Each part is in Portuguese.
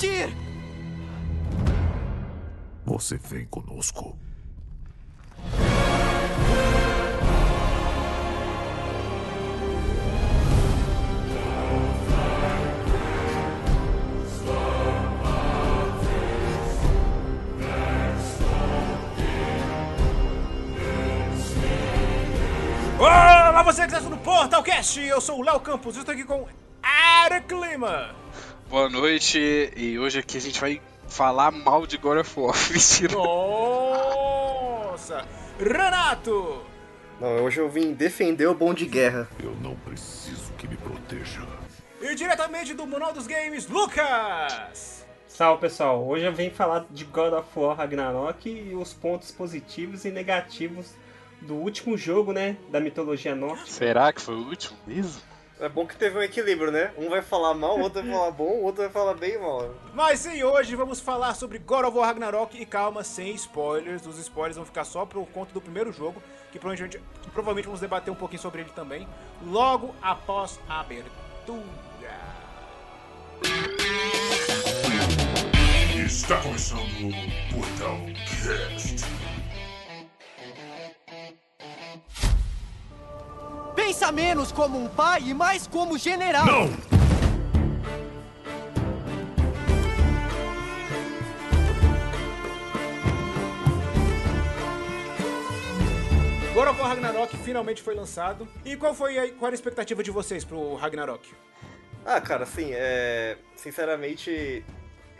partir! Você vem conosco. Olá, você que está no Portalcast! Eu sou o Léo Campos, eu estou aqui com Eric Lima. Boa noite, e hoje aqui a gente vai falar mal de God of War. Mentira. Nossa! Renato! Não, hoje eu vim defender o bom de guerra. Eu não preciso que me proteja. E diretamente do Manual dos Games, Lucas! Salve pessoal, hoje eu venho falar de God of War Ragnarok e os pontos positivos e negativos do último jogo, né, da mitologia nórdica. Será que foi o último mesmo? É bom que teve um equilíbrio, né? Um vai falar mal, o outro vai falar bom, o outro vai falar bem mal. Mas sim, hoje vamos falar sobre God of War Ragnarok e calma, sem spoilers. Os spoilers vão ficar só por conta do primeiro jogo, que provavelmente, que provavelmente vamos debater um pouquinho sobre ele também, logo após a abertura. Está começando o Portal Cast. Pensa menos como um pai e mais como general! Não! God of War Ragnarok finalmente foi lançado. E qual foi a, qual era a expectativa de vocês pro Ragnarok? Ah, cara, assim, é. Sinceramente,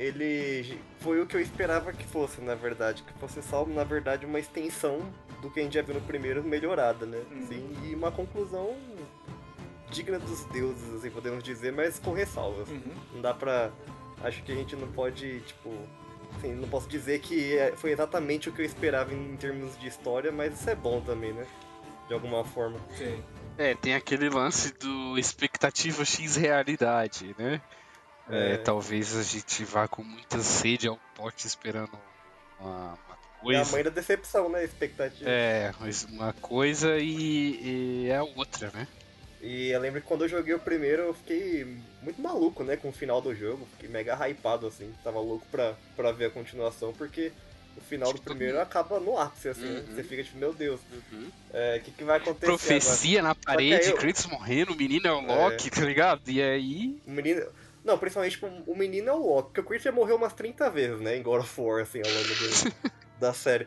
ele foi o que eu esperava que fosse, na verdade. Que fosse só, na verdade, uma extensão do que a gente já viu no primeiro melhorada, né? Sim, e uma conclusão digna dos deuses, assim, podemos dizer, mas com ressalvas. Não dá pra. Acho que a gente não pode, tipo. Assim, não posso dizer que é- foi exatamente o que eu esperava em termos de história, mas isso é bom também, né? De alguma forma. Sim. É, tem aquele lance do expectativa X realidade, né? É, É. talvez a gente vá com muita sede ao pote esperando uma, uma É a coisa. mãe da decepção, né? Expectativa. É, mas uma coisa e, e é outra, né? E eu lembro que quando eu joguei o primeiro, eu fiquei muito maluco, né, com o final do jogo. Fiquei mega hypado, assim. Tava louco pra, pra ver a continuação, porque o final do Tipo, primeiro acaba no ápice, assim. né? Uhum. Você fica tipo, meu Deus, Uhum. o que, que vai acontecer Profecia na parede, eu- Kratos morrendo, o menino é o Loki, tá ligado? E aí. agora? O menino... Não, principalmente tipo, o menino é o Loki, porque o Chris já morreu umas 30 vezes, né, em God of War, assim, ao longo do- da série.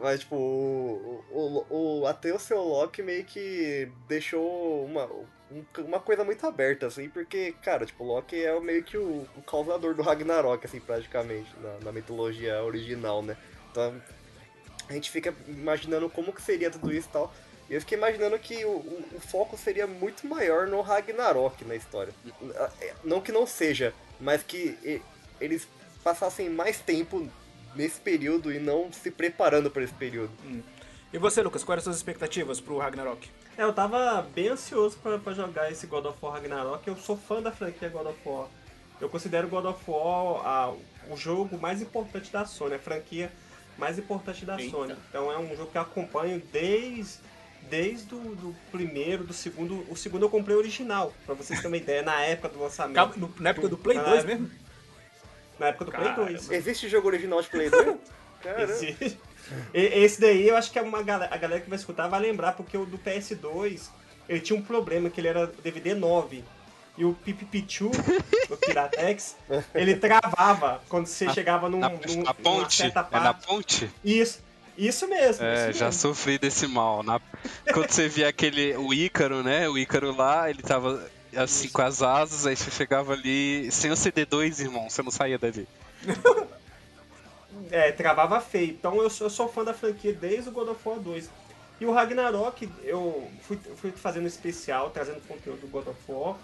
Mas, tipo, o, o, o, até o seu Loki meio que deixou uma, um- uma coisa muito aberta, assim, porque, cara, tipo, o Loki é meio que o, o causador do Ragnarok, assim, praticamente, na, na mitologia original, né? Então, a gente fica imaginando como que seria tudo isso e tal. E eu fiquei imaginando que o, o, o foco seria muito maior no Ragnarok na história. Não que não seja, mas que eles passassem mais tempo nesse período e não se preparando para esse período. E você, Lucas, quais eram as suas expectativas pro Ragnarok? É, eu tava bem ansioso pra, pra jogar esse God of War Ragnarok, eu sou fã da franquia God of War. Eu considero God of War a- o jogo mais importante da Sony, a franquia mais importante da Eita. Sony. Então é um jogo que eu acompanho desde, desde o do primeiro, do segundo. O segundo eu comprei original, pra vocês terem uma ideia, na época do lançamento. Calma, no- na época do Play Na 2 época- mesmo? Na época do Play Caramba. 2. Existe jogo original de Play 2? Caramba. Esse, e- esse daí eu acho que é uma galera, a galera que vai escutar vai lembrar, porque o do PS2 ele tinha um problema, que ele era DVD 9. E o Pipipichu, o Piratex, ele travava quando você chegava num, Na, num, na numa ponte? certa É na parte. ponte? Isso, isso mesmo. É, isso já mesmo. sofri desse mal. Na- Quando você via aquele. O Ícaro, né? O Ícaro lá, ele tava assim com as asas, aí você chegava ali. Sem o CD2, irmão, você não saía dali. É, travava feio. Então eu sou, eu sou fã da franquia desde o God of War 2. E o Ragnarok, eu fui, fui fazendo um especial, trazendo conteúdo do God of War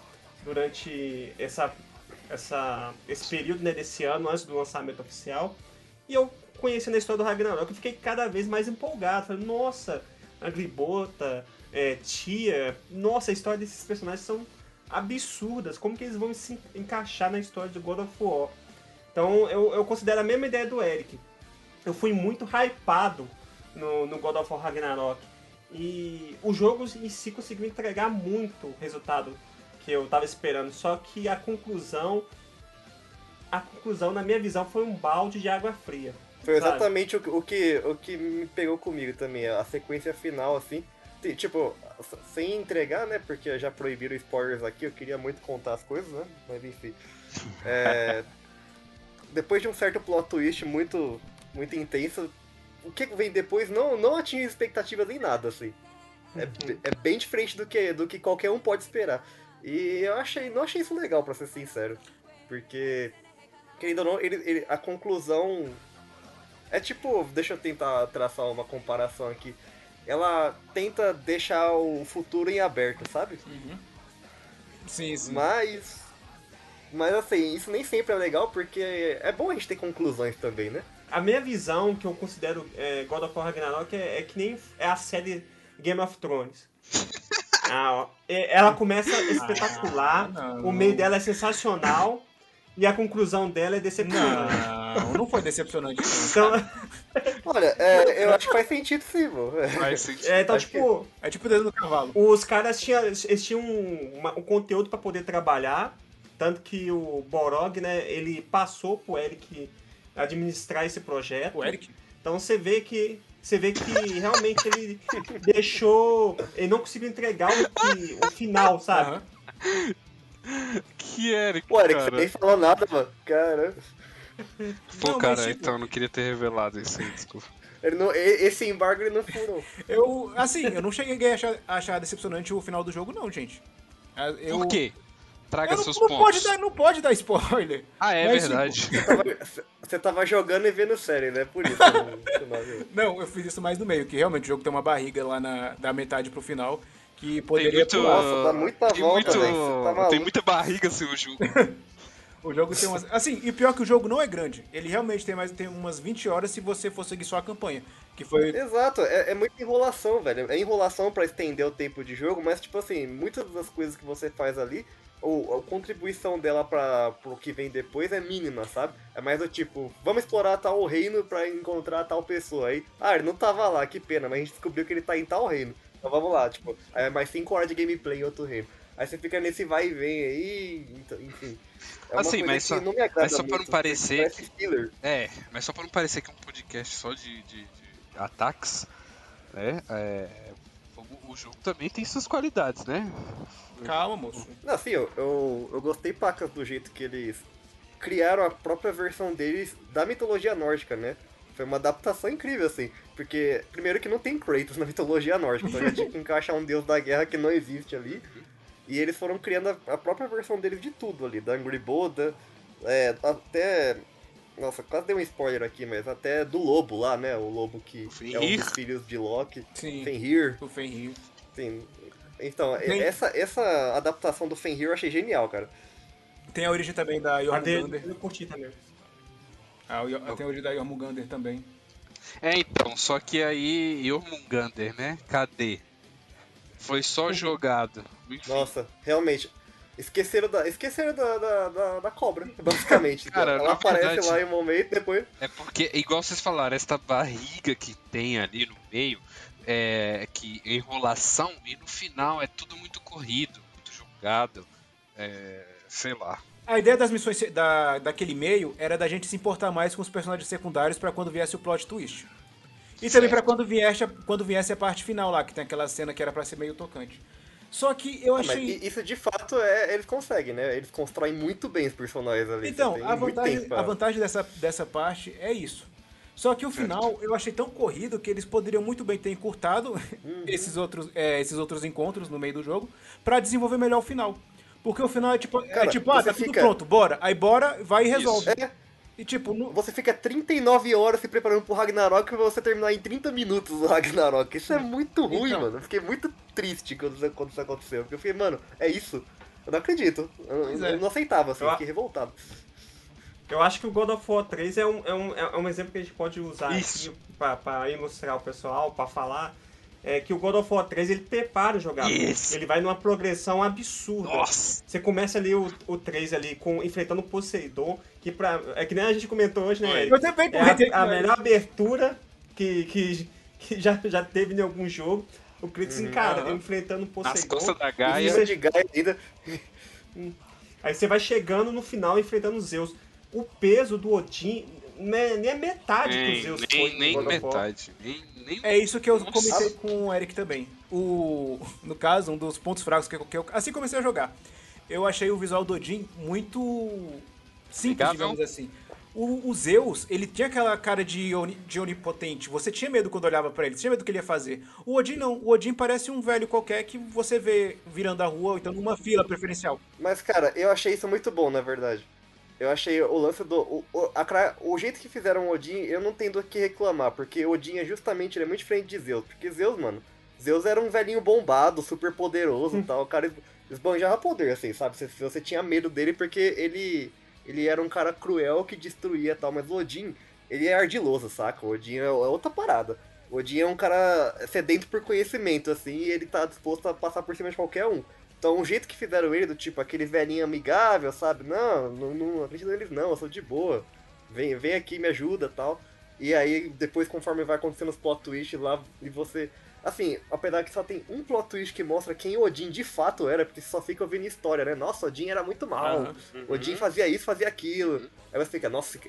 durante essa, essa, esse período né, desse ano, antes do lançamento oficial. E eu conhecendo a história do Ragnarok, eu fiquei cada vez mais empolgado. Falei, nossa, a é, Tia, nossa, a história desses personagens são absurdas. Como que eles vão se encaixar na história de God of War? Então eu, eu considero a mesma ideia do Eric. Eu fui muito hypado no, no God of War Ragnarok. E o jogo em si conseguiu entregar muito resultado que eu tava esperando. Só que a conclusão a conclusão, na minha visão, foi um balde de água fria. Foi exatamente o, o que, o que me pegou comigo também, a sequência final, assim. Ti- Tipo, sem entregar, né? Porque já proibiram spoilers aqui, eu queria muito contar as coisas, né? Mas enfim. É, depois de um certo plot twist muito, muito intenso, o que vem depois não, não atinge expectativas em nada, assim. É, be- é bem diferente do que, do que qualquer um pode esperar. E eu achei, não achei isso legal, pra ser sincero. Porque, querendo ou não, ele, ele- a conclusão é tipo, deixa eu tentar traçar uma comparação aqui. Ela tenta deixar o futuro em aberto, sabe? Sim, sim. Mas. Mas assim, isso nem sempre é legal porque é bom a gente ter conclusões também, né? A minha visão, que eu considero é, God of War Ragnarok, é, é que nem é a série Game of Thrones. Ah, ó, é- ela começa espetacular, Ah, não. o meio dela é sensacional e a conclusão dela é decepcionante. Não, não foi decepcionante. não. Então, Olha, é, eu acho que faz sentido sim, pô. Faz sentido. é, então Acho que- tipo, É tipo o dedo no cavalo. os caras tinham, eles tinham um, uma- um conteúdo pra poder trabalhar, tanto que o Borog, né, ele passou pro Eric administrar esse projeto. O Eric. Então você vê que você vê que realmente ele deixou, ele não conseguiu entregar o, que- o final, sabe? Aham. Que Eric, Pô, Eric, você cara. nem falou nada, mano. Cara. Pô, Não, cara, mas, tipo- então eu não queria ter revelado isso aí, desculpa. Ele não, esse embargo ele não furou. Eu, assim, eu não cheguei a achar, a achar decepcionante o final do jogo, não, gente. Ah, Eu, Por quê? Traga Eu não, seus não pontos. pode dar, não pode dar spoiler. Ah, é Mas, verdade. Tava- Você tava jogando e vendo série, né? Por isso. que você não eu fiz isso mais no meio, que realmente o jogo tem uma barriga lá na, da metade pro final, que poderia muito- pular. Nossa, dá muita tem volta, muito. Você tá tem muita barriga seu jogo. O jogo tem umas. Assim, e pior que o jogo não é grande. Ele realmente tem mais tem umas 20 horas se você for seguir só a campanha. Que foi. Exato, é, é muita enrolação, velho. É enrolação pra estender o tempo de jogo, mas, tipo assim, muitas das coisas que você faz ali, ou a contribuição dela para pro que vem depois é mínima, sabe? É mais do tipo, vamos explorar tal reino pra encontrar tal pessoa. Aí, ah, ele não tava lá, que pena, mas a gente descobriu que ele tá em tal reino. Então vamos lá, tipo, é mais 5 horas de gameplay em outro reino. Aí você fica nesse vai e vem aí, então, enfim. É uma Assim, coisa mas que só- não me agrada mas só pra não parecer. É, mas só pra não parecer que é um podcast só de, de- de ataques, né? É, o, o jogo também tem suas qualidades, né? Calma, moço. Não, assim, eu, eu, eu gostei pacas do jeito que eles criaram a própria versão deles da mitologia nórdica, né? Foi uma adaptação incrível, assim. Porque, primeiro que não tem Kratos na mitologia nórdica, então já tinha que encaixar um deus da guerra que não existe ali. E eles foram criando a, a própria versão deles de tudo ali, da Angry Boda, é, até... Nossa, quase dei um spoiler aqui, mas até do lobo lá, né? O lobo que é um dos filhos de Loki. Sim. Fenrir. O Fenrir. Sim. Então, Tem- essa, essa adaptação do Fenrir eu achei genial, cara. Tem a origem também da Jormungandr. eu curti também. Ah, o tem a origem da Jormungandr também. É, então, só que aí Jormungandr, né? Cadê? Foi só jogado. Enfim, Nossa, realmente. Esqueceram da, esqueceram da, da, da, da cobra, basicamente. Cara, Ela aparece verdade- lá em um momento depois. É porque, igual vocês falaram, esta barriga que tem ali no meio, é que enrolação e no final é tudo muito corrido, muito jogado, é, sei lá. A ideia das missões da, daquele meio era da gente se importar mais com os personagens secundários pra quando viesse o plot twist. E também pra quando viesse, a- quando viesse a parte final lá, que tem aquela cena que era pra ser meio tocante. Só que eu Mas achei. isso de fato é. Eles conseguem, né? Eles constroem muito bem os personagens ali. Então, a vantagem, a vantagem dessa, dessa parte é isso. Só que o final eu achei tão corrido que eles poderiam muito bem ter encurtado Uhum. esses, outros, é, esses outros encontros no meio do jogo pra desenvolver melhor o final. Porque o final é tipo, é Cara, tipo ah, tá tudo fica- pronto, bora. Aí bora, vai e resolve. É, E tipo, no- você fica 39 horas se preparando pro Ragnarok pra você terminar em 30 minutos o Ragnarok. Isso é muito ruim, Então. mano. Eu fiquei muito triste quando isso, quando isso aconteceu. Porque eu fiquei, mano, é isso. Eu não acredito. Eu, eu é. não aceitava, assim, Eu- fiquei revoltado. Eu acho que o God of War 3 é um, é um, é um exemplo que a gente pode usar Isso. aqui pra, pra ilustrar o pessoal, pra falar. É que o God of War 3 ele prepara o jogador. Isso. Ele vai numa progressão absurda. Nossa! Você começa ali o, o 3 ali com, enfrentando o Poseidon, que pra, é que nem a gente comentou hoje, né? Eric? Eu também É comentei a, a ele. melhor abertura que, que, que já, já teve em algum jogo. O Kratos encara, aham. enfrentando o Poseidon. costas da Gaia. cima de Gaia ainda. Aí você vai chegando no final enfrentando os Zeus. o peso do Odin não é nem a metade que o Nem, Zeus nem, foi nem metade. Nem, nem É isso que eu Nossa. comentei com o Eric também. O, no caso, um dos pontos fracos que eu, que eu assim comecei a jogar. Eu achei o visual do Odin muito simples, digamos assim. O, o Zeus, ele tinha aquela cara de, oni- de onipotente. Você tinha medo quando olhava pra ele, você tinha medo do que ele ia fazer. O Odin não. O Odin parece um velho qualquer que você vê virando a rua ou então numa fila preferencial. Mas, cara, eu achei isso muito bom, na verdade. Eu achei o lance do. O, o, a o jeito que fizeram o Odin, eu não tenho do que reclamar, porque Odin é justamente ele é muito diferente de Zeus. Porque Zeus, mano, Zeus era um velhinho bombado, super poderoso e tal. O cara es- esbanjava poder, assim, sabe? Você, você tinha medo dele porque ele. Ele era um cara cruel que destruía e tal, mas o Odin, ele é ardiloso, saca? O Odin é, é outra parada. O Odin é um cara sedento por conhecimento, assim, e ele tá disposto a passar por cima de qualquer um. Então, o jeito que fizeram ele, do tipo, aquele velhinho amigável, sabe? Não, não, não acredito neles não, eu sou de boa. Vem, vem aqui, me ajuda tal. E aí, depois, conforme vai acontecendo os plot twists lá, e você... Assim, apesar que só tem um plot twist que mostra quem Odin de fato era, porque só fica ouvindo história, né? Nossa, Odin era muito mal. Aham. Odin fazia isso, fazia aquilo. Aí você fica, nossa,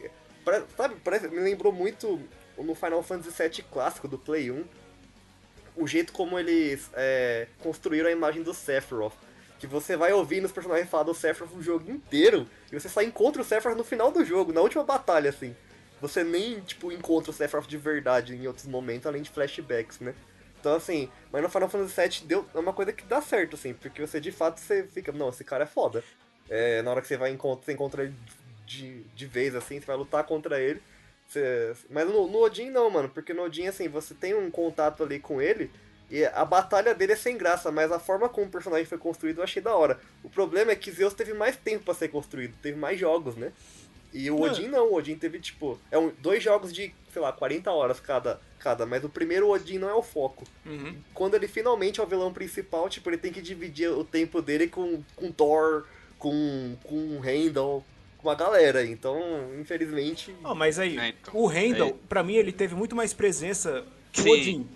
sabe, parece, me lembrou muito no Final Fantasy VII clássico do Play 1, o jeito como eles é, construíram a imagem do Sephiroth. Que você vai ouvindo os personagens falar do Sephiroth o jogo inteiro, e você só encontra o Sephiroth no final do jogo, na última batalha, assim. Você nem, tipo, encontra o Sephiroth de verdade em outros momentos, além de flashbacks, né? Então, assim, mas no Final Fantasy VII deu, é uma coisa que dá certo, assim, porque você, de fato, você fica, não, esse cara é foda. É, na hora que você vai encontrar, você encontra ele de, de vez, assim, você vai lutar contra ele. Você- mas no, no Odin não, mano, porque no Odin, assim, você tem um contato ali com ele, e a batalha dele é sem graça, mas a forma como o personagem foi construído eu achei da hora. O problema é que Zeus teve mais tempo pra ser construído, teve mais jogos, né? E o Não. Odin não, o Odin teve, tipo, é um, dois jogos de, sei lá, 40 horas cada, cada, mas o primeiro Odin não é o foco. Uhum. Quando ele finalmente é o vilão principal, tipo, ele tem que dividir o tempo dele com, com Thor, com, com Heimdall, com a galera. Então, infelizmente. Ó, mas aí, É, então. o Randall, É. pra mim, ele teve muito mais presença que o Sim. Odin.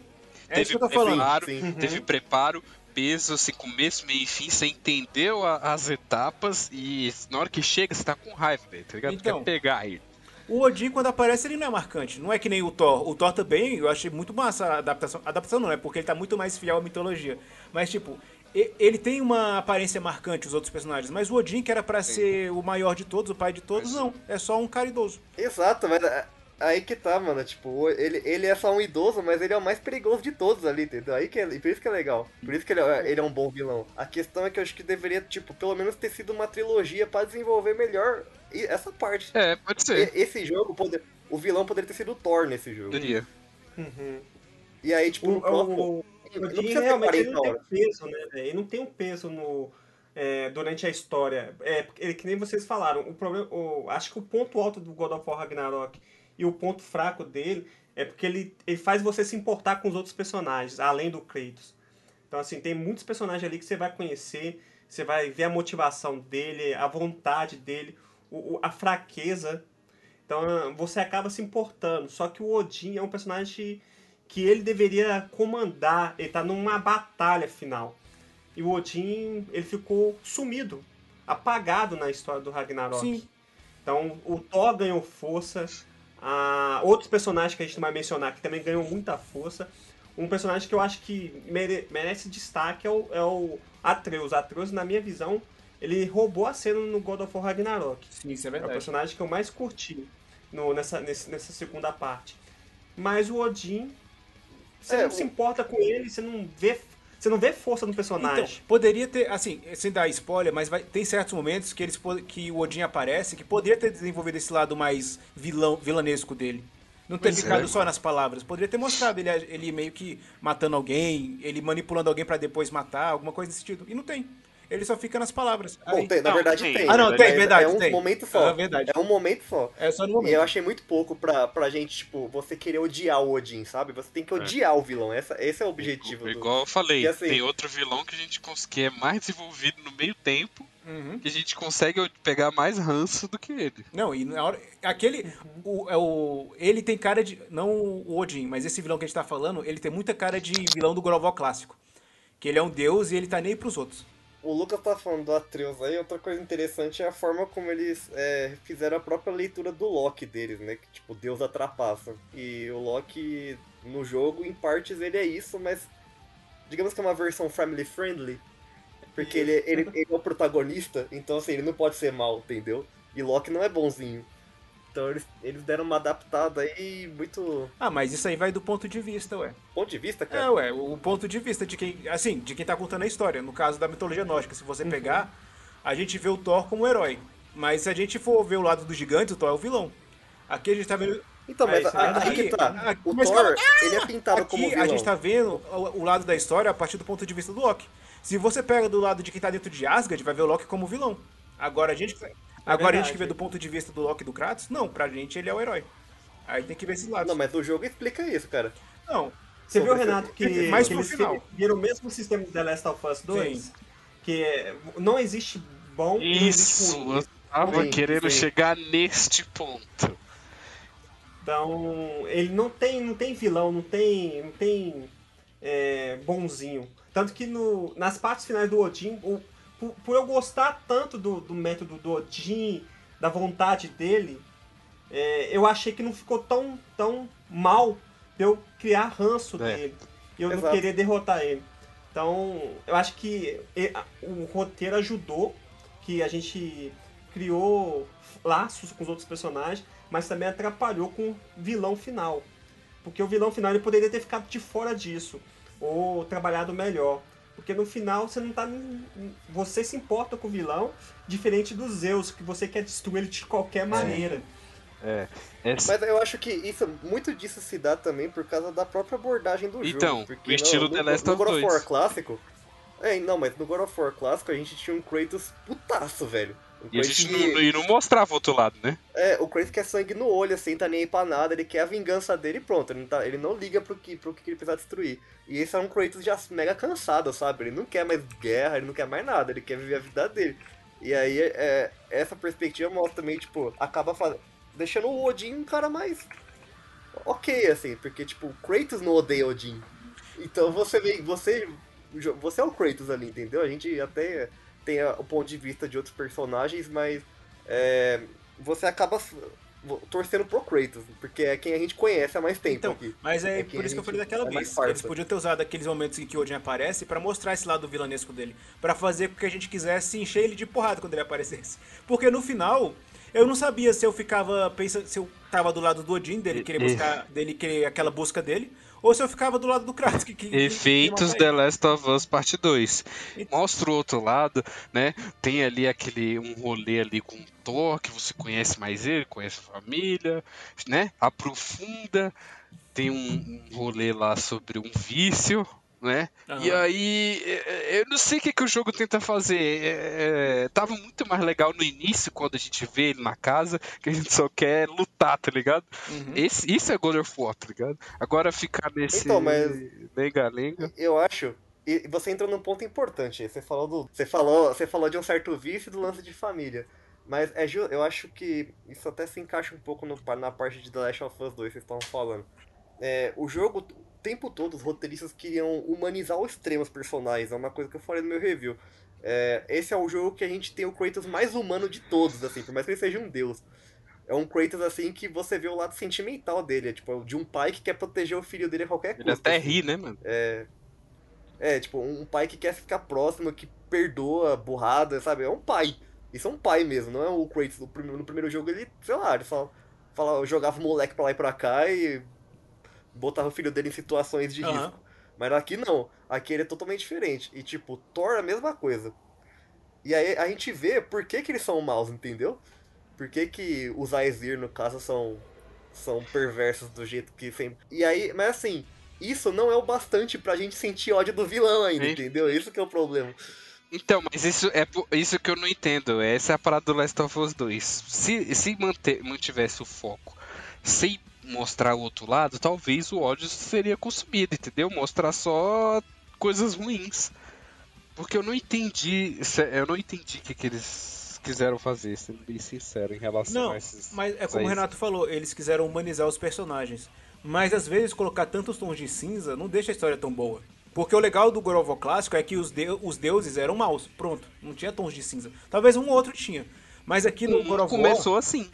É isso que eu tô falando. preparo, Sim. teve preparo, peso, assim, começo, meio e fim, você entendeu a- as etapas e na hora que chega você tá com raiva dele, tá ligado? Então. Quer pegar ele. O Odin, quando aparece, ele não é marcante. Não é que nem o Thor. O Thor também, eu achei muito massa a adaptação. A adaptação não é, porque ele tá muito mais fiel à mitologia. Mas, tipo, ele tem uma aparência marcante, os outros personagens. Mas o Odin, que era pra ser o maior de todos, o pai de todos, não. É só um cara idoso. Exato, mas é- aí que tá, mano. Tipo, ele, ele é só um idoso, mas ele é o mais perigoso de todos ali, entendeu? Aí que é, e por isso que é legal. Por isso que ele é, ele é um bom vilão. A questão é que eu acho que deveria, tipo, pelo menos ter sido uma trilogia pra desenvolver melhor essa parte. É, pode ser. E- Esse jogo, poder, o vilão poderia ter sido o Thor nesse jogo. Poderia. Uhum. E aí, tipo, O, no próximo. o, o não ter realmente ele 40 não tem peso, né? Ele não tem um peso no, é, durante a história. É, ele, que nem vocês falaram. O problema, o, acho que o ponto alto do God of War Ragnarok e o ponto fraco dele é porque ele, ele faz você se importar com os outros personagens, além do Kratos. Então, assim, tem muitos personagens ali que você vai conhecer, você vai ver a motivação dele, a vontade dele, o, o- a fraqueza. Então, você acaba se importando. Só que o Odin é um personagem que ele deveria comandar, ele tá numa batalha final. E o Odin, ele ficou sumido, apagado na história do Ragnarok. Sim. Então, o Thor ganhou força, ah, outros personagens que a gente não vai mencionar que também ganhou muita força. Um personagem que eu acho que mere- merece destaque é o, é o Atreus. Atreus, na minha visão, ele roubou a cena no God of War Ragnarok. Sim, isso é É o verdade. personagem que eu mais curti no- nessa, nessa segunda parte. Mas o Odin, você É, não o- se importa com ele, você não vê, você não vê força no personagem. Então, poderia ter, assim, sem dar spoiler, mas vai- tem certos momentos que, eles, que o Odin aparece que poderia ter desenvolvido esse lado mais vilão, vilanesco dele. Não ter Pois é. ficado só nas palavras. Poderia ter mostrado ele, ele meio que matando alguém, ele manipulando alguém pra depois matar, alguma coisa desse sentido. E não tem. Ele só fica nas palavras. Bom, Aí- tem, na Não, verdade tem. tem. Ah, não, tem, é- verdade, É um tem. momento só. Ah, verdade. É um momento só. É só no E momento. eu achei muito pouco pra, pra gente, tipo, você querer odiar o Odin, sabe? Você tem que odiar o vilão. Essa, esse é o objetivo. do- Igual eu falei, E assim- tem outro vilão que a gente cons- que é mais desenvolvido no meio tempo, Uhum. que a gente consegue pegar mais ranço do que ele. Não, e na hora. Aquele. O, é o, ele tem cara de. Não o Odin, mas esse vilão que a gente tá falando, ele tem muita cara de vilão do War clássico. Que ele é um deus e ele tá nem aí pros outros. O Lucas tá falando do Atreus aí, outra coisa interessante é a forma como eles é, fizeram a própria leitura do Loki deles, né? Que tipo, Deus atrapassa. E o Loki no jogo, em partes, ele é isso, mas digamos que é uma versão family friendly. Porque ele, ele, ele é o protagonista, então assim, ele não pode ser mal, entendeu? E Loki não é bonzinho. Então eles, eles deram uma adaptada aí muito. Ah, mas isso aí vai do ponto de vista, ué. Ponto de vista, É, cara? ué, o ponto de vista de quem, assim, de quem tá contando a história. No caso da mitologia nórdica, se você pegar, a gente vê o Thor como um herói. Mas se a gente for ver o lado dos gigantes, o Thor é o vilão. Aqui a gente tá vendo. Então, mas É, isso é a- aí que tá. Aqui- O mas Thor, ele é pintado como Aqui vilão. a gente tá vendo o, o lado da história a partir do ponto de vista do Loki. Se você pega do lado de quem tá dentro de Asgard, vai ver o Loki como vilão. Agora a gente. Agora a gente verdade. que vê do ponto de vista do Loki e do Kratos, não, pra gente ele é o herói. Aí tem que ver esse lado. Não, mas o jogo explica isso, cara. Não, Você viu, Renato, que, Mais que pro eles final. viram o mesmo sistema de The Last of Us 2? Sim. Que é- não existe bom e não existe Isso, ruim. eu tava Sim, querendo sim. chegar neste ponto. Então, ele não tem, não tem vilão, não tem, não tem é, bonzinho. Tanto que no, nas partes finais do Odin, o- por, por eu gostar tanto do, do método do Odin, da vontade dele, é, eu achei que não ficou tão, tão mal de eu criar ranço É. dele. E eu não Exato. querer derrotar ele. Então, eu acho que o roteiro ajudou, que a gente criou laços com os outros personagens, mas também atrapalhou com o vilão final. Porque o vilão final ele poderia ter ficado de fora disso, ou trabalhado melhor. Porque no final você não tá. Você se importa com o vilão, diferente do Zeus, que você quer destruir ele de qualquer maneira. É. Essa- Mas eu acho que isso, muito disso se dá também por causa da própria abordagem do Então, jogo. porque o estilo no, The no, Last no of God of War 2. clássico. É, não, mas no God of War clássico a gente tinha um Kratos putaço, velho. E a gente que- não, e não mostrava o outro lado, né? É, o Kratos quer sangue no olho, assim, tá nem aí pra nada, ele quer a vingança dele e pronto. Ele não, tá, ele não liga pro que, pro que ele precisa destruir. E esse é um Kratos já mega cansado, sabe? Ele não quer mais guerra, ele não quer mais nada, ele quer viver a vida dele. E aí, é, essa perspectiva mostra também, tipo, acaba fazendo, deixando o Odin um cara mais ok, assim, porque, tipo, o Kratos não odeia Odin. Então você vem, você, você é o Kratos ali, entendeu? A gente até tem o ponto de vista de outros personagens, mas é, você acaba torcendo pro Kratos, porque é quem a gente conhece há mais tempo Então, aqui. mas é, É por a isso que eu falei daquela é vez. Eles podiam ter usado aqueles momentos em que o Odin aparece pra mostrar esse lado vilanesco dele. Pra fazer com que a gente quisesse encher ele de porrada quando ele aparecesse. Porque no final, eu não sabia se eu ficava pensando, se eu tava do lado do Odin, dele querer buscar, dele querer aquela busca dele, ou se eu ficava do lado do Kratos. Que, que, Efeitos que The. Last of Us Parte 2. E- Mostra o outro lado, né? Tem ali aquele um rolê ali com o Thor, que você conhece mais ele, conhece a família, né? Aprofunda. Tem um, um rolê lá sobre um vício, né? E Aham. aí, é, é, eu não sei o que, que o jogo tenta fazer. É, é, tava muito mais legal no início, quando a gente vê ele na casa, que a gente só quer lutar, tá ligado? Uhum. Esse, isso é God of War, tá ligado? Agora ficar nesse Então, mas- lenga-lenga. Eu acho. E você entrou num ponto importante. Você falou do. Você falou, você falou de um certo vício e do lance de família. Mas é ju- eu acho que isso até se encaixa um pouco no- na parte de The Last of Us 2 que vocês estavam falando. É, o jogo, tempo todo, os roteiristas queriam humanizar ao extremo os personagens. É uma coisa que eu falei no meu review. É, esse é o jogo que a gente tem o Kratos mais humano de todos, assim, por mais que ele seja um deus. É um Kratos, assim, que você vê o lado sentimental dele. É tipo, de um pai que quer proteger o filho dele a qualquer Ele custo. até assim. ri, né, mano? É, tipo, um pai que quer ficar próximo, que perdoa burrada, sabe? É um pai. Isso é um pai mesmo, não é o Kratos. No primeiro, no primeiro jogo ele, sei lá, ele só fala, jogava o moleque pra lá e pra cá e botava o filho dele em situações de Aham. risco. Mas aqui não. Aqui ele é totalmente diferente. E tipo, Thor é a mesma coisa. E aí a gente vê por que, que eles são maus, entendeu? Por que, que os Aesir, no caso, são, são perversos do jeito que sempre. E aí, mas assim, isso não é o bastante pra gente sentir ódio do vilão ainda, entendeu? Isso que é o problema. Então, mas isso é isso que eu não entendo. Essa é a parada do Last of Us 2. Se, se manter, mantivesse o foco sem mostrar o outro lado, talvez o ódio seria consumido, entendeu? Mostrar só coisas ruins. Porque eu não entendi. Eu não entendi o que, que eles quiseram fazer, sendo bem sincero, em relação Não, a esses. mas é como o Renato falou, eles quiseram humanizar os personagens. Mas às vezes colocar tantos tons de cinza não deixa a história tão boa. Porque o legal do War clássico é que os, deu- os deuses eram maus. Pronto, não tinha tons de cinza. Talvez um ou outro tinha. Mas aqui no of War, Começou assim.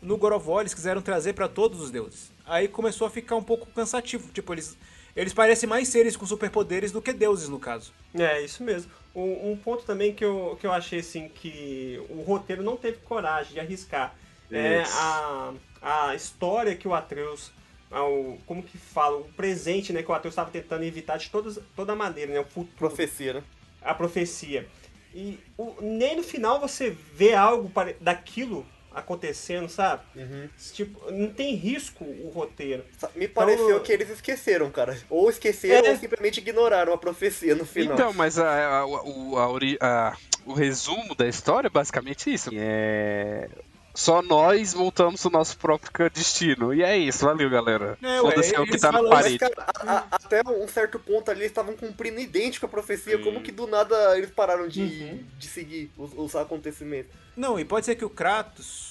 No God of War eles quiseram trazer pra todos os deuses. Aí começou a ficar um pouco cansativo. Tipo, eles, eles parecem mais seres com superpoderes do que deuses, no caso. É, isso mesmo. Um, um ponto também que eu, que eu achei assim que o roteiro não teve coragem de arriscar é a, a história que o Atreus, ao, como que fala, o presente né, que o Atreus estava tentando evitar de todas, toda maneira, né, o futuro, Profecia, né? a profecia. E o, nem no final você vê algo daquilo acontecendo, sabe? Uhum. Tipo, não tem risco o roteiro. Me pareceu Então- que eles esqueceram, cara. Ou esqueceram É. ou simplesmente ignoraram a profecia no final. Então, mas a, a- o- a o resumo da história é basicamente isso. É. Só nós montamos o nosso próprio destino. E é isso, valeu, galera. É, Foda-se é o que tá na falam- Mas, parede. cara, a- a- até um certo ponto ali eles estavam cumprindo idêntico a profecia. Como que do nada eles pararam de, Uhum. de seguir os, os acontecimentos? Não, e pode ser que o Kratos.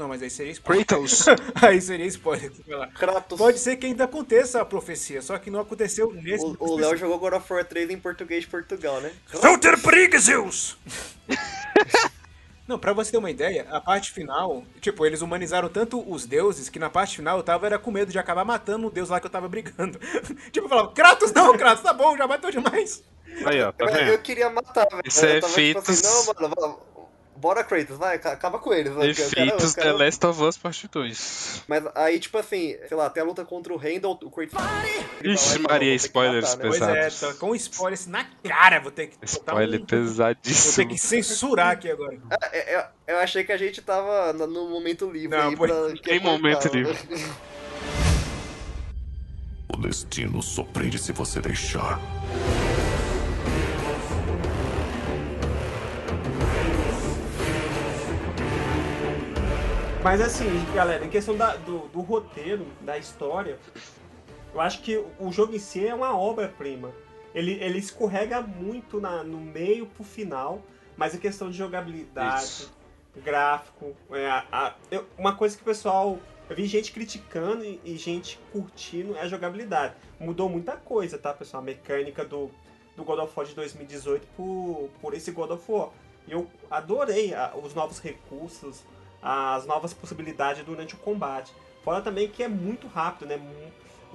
Não, mas aí seria spoiler. Kratos. aí seria spoiler. Kratos. Pode ser que ainda aconteça a profecia, só que não aconteceu nesse. O, o Léo jogou God of War 3 em português de Portugal, né? Não ter perigo, Zeus! Não, pra você ter uma ideia, a parte final, tipo, eles humanizaram tanto os deuses que na parte final eu tava era com medo de acabar matando o deus lá que eu tava brigando. tipo, eu falava, Kratos não, Kratos, tá bom, já matou demais. Aí, ó, tá vendo? eu queria matar, velho. Isso eu é tava tipo assim, efeitos- não, mano, bora Kratos, vai, ca- acaba com eles. Efeitos eu quero- The Last of Us Part 2. Mas aí, tipo assim, sei lá, tem a luta contra o Randall, o Kratos... ele Ixi, Maria, spoilers matar, né? Pois é, Pesados. tá com spoiler assim na cara, vou ter que. Spoiler um- Vou ter pesadíssimo. que censurar aqui agora. É, é, Eu achei que a gente tava no- momento livre Não, aí pra... que Tem momento cortar. livre. O destino surpreende se você deixar. Mas assim, galera, em questão da- do, do roteiro, da história, eu acho que o jogo em si é uma obra-prima. Ele, ele escorrega muito na- no meio pro final, mas em questão de jogabilidade, Isso. gráfico, é, a- a- eu- uma coisa que o pessoal. Eu vi gente criticando e, e gente curtindo é a jogabilidade. Mudou muita coisa, tá, pessoal? A mecânica do, do God of War de 2018 por, por esse God of War. E eu adorei a- os novos recursos, as novas possibilidades durante o combate. Fora também que é muito rápido, né?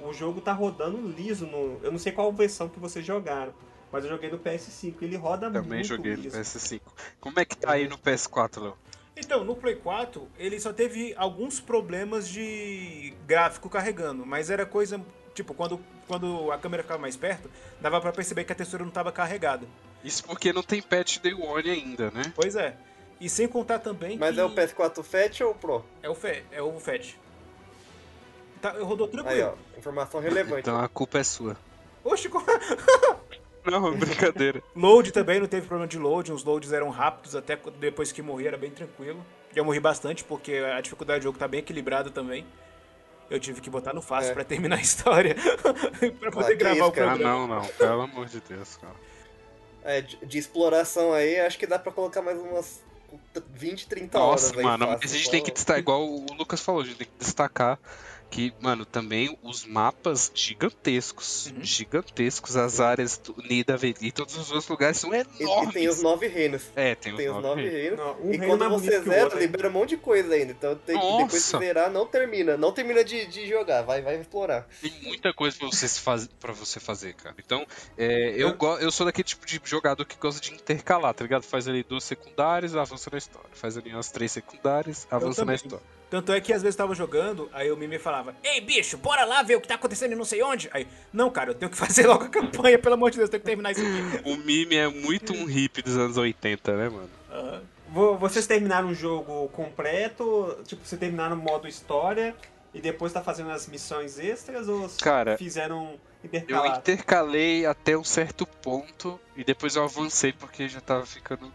O jogo tá rodando liso no. Eu não sei qual versão que vocês jogaram, mas eu joguei no PS5. Ele roda Também muito joguei no liso. PS5. Como é que tá aí no PS4, Léo? Então, no Play 4, ele só teve alguns problemas de gráfico carregando, mas era coisa. Tipo, quando, quando a câmera ficava mais perto, dava pra perceber que a textura não tava carregada. Isso porque não tem patch Day One ainda, né? Pois é. E sem contar também Mas que é o PS4 Fat ou o Pro? é o, fe... é o FAT. Tá, rodou Aí, tranquilo. ó, informação relevante. Então a culpa é sua. Oxe, co- Não, brincadeira. load também, não teve problema de load, os loads eram rápidos, até depois que morri era bem tranquilo. Eu morri bastante, porque a dificuldade do jogo tá bem equilibrada também. Eu tive que botar no fácil É. pra terminar a história, pra poder que gravar isso, o cara. Ah, programa. não, não. Pelo amor de Deus, cara. É, de, de exploração aí, acho que dá pra colocar mais umas 20, 30 horas Nossa, mano, fácil, mas a gente tem que destacar, igual o Lucas falou, a gente tem que destacar que, mano, também os mapas gigantescos, Uhum. gigantescos, as áreas do Nidavellir e todos os outros lugares são enormes. e tem os nove reinos. É, tem os Tem os nove. nove reinos. reinos. Não, um e reino quando mais você zera, outro, hein? libera um monte de coisa ainda. Então tem que depois que zerar, não termina. Não termina de, de jogar, vai, vai explorar. Tem muita coisa pra você, faz... pra você fazer, cara. Então, é, eu, Eu- go... eu sou daquele tipo de jogador que gosta de intercalar, tá ligado? Faz ali duas secundárias, avança na história. Faz ali umas três secundárias, avança na história. Tanto é que às vezes eu tava jogando, aí o Mimi falava, Ei, bicho, bora lá ver o que tá acontecendo em não sei onde. Aí, não, cara, eu tenho que fazer logo a campanha, pelo amor de Deus, eu tenho que terminar isso aqui. O mime é muito um hippie dos anos 80, né, mano? Vocês terminaram o jogo completo? Tipo, você terminaram o modo história e depois tá fazendo as missões extras ou Cara, fizeram Eu intercalado? intercalei até um certo ponto e depois eu avancei porque já tava ficando.